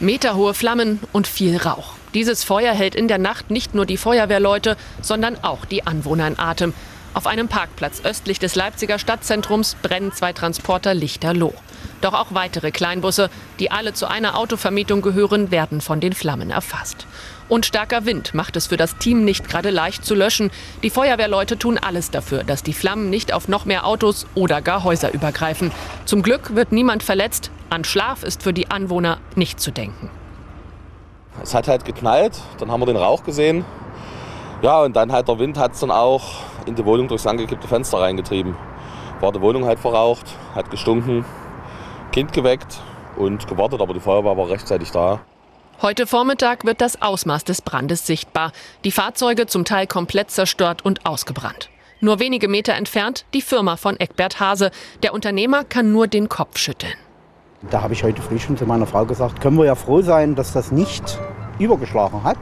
Meterhohe Flammen und viel Rauch. Dieses Feuer hält in der Nacht nicht nur die Feuerwehrleute, sondern auch die Anwohner in Atem. Auf einem Parkplatz östlich des Leipziger Stadtzentrums brennen zwei Transporter lichterloh. Doch auch weitere Kleinbusse, die alle zu einer Autovermietung gehören, werden von den Flammen erfasst. Und starker Wind macht es für das Team nicht gerade leicht zu löschen. Die Feuerwehrleute tun alles dafür, dass die Flammen nicht auf noch mehr Autos oder gar Häuser übergreifen. Zum Glück wird niemand verletzt. An Schlaf ist für die Anwohner nicht zu denken. Es hat halt geknallt, dann haben wir den Rauch gesehen. Ja, und dann halt der Wind hat es dann auch in die Wohnung durchs angekippte Fenster reingetrieben. War die Wohnung halt verraucht, hat gestunken, Kind geweckt und gewartet, aber die Feuerwehr war rechtzeitig da. Heute Vormittag wird das Ausmaß des Brandes sichtbar. Die Fahrzeuge zum Teil komplett zerstört und ausgebrannt. Nur wenige Meter entfernt die Firma von Eckbert Hase. Der Unternehmer kann nur den Kopf schütteln. Da habe ich heute früh schon zu meiner Frau gesagt, können wir ja froh sein, dass das nicht übergeschlagen hat.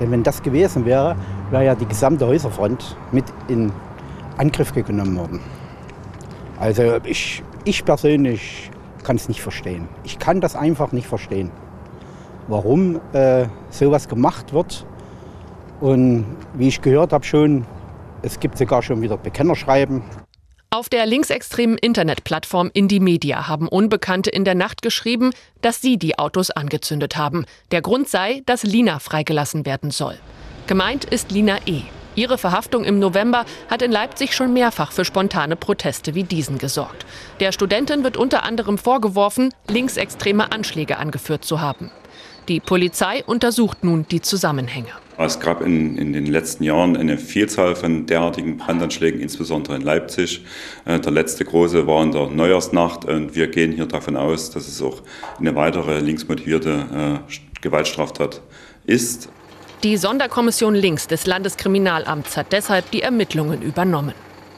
Denn wenn das gewesen wäre, wäre ja die gesamte Häuserfront mit in Angriff genommen worden. Also ich, ich persönlich kann es nicht verstehen. Ich kann das einfach nicht verstehen warum äh, sowas gemacht wird. Und wie ich gehört habe schon, es gibt sogar schon wieder Bekennerschreiben. Auf der linksextremen Internetplattform Indie Media haben Unbekannte in der Nacht geschrieben, dass sie die Autos angezündet haben. Der Grund sei, dass Lina freigelassen werden soll. Gemeint ist Lina E. Ihre Verhaftung im November hat in Leipzig schon mehrfach für spontane Proteste wie diesen gesorgt. Der Studentin wird unter anderem vorgeworfen, linksextreme Anschläge angeführt zu haben. Die Polizei untersucht nun die Zusammenhänge. Es gab in, in, den letzten Jahren eine Vielzahl von derartigen Brandanschlägen, insbesondere in Leipzig. Äh, der letzte große war in der Neujahrsnacht und wir gehen hier davon aus, dass es auch eine weitere linksmotivierte äh, Gewaltstraftat ist. Die Sonderkommission Links des Landeskriminalamts hat deshalb die Ermittlungen übernommen.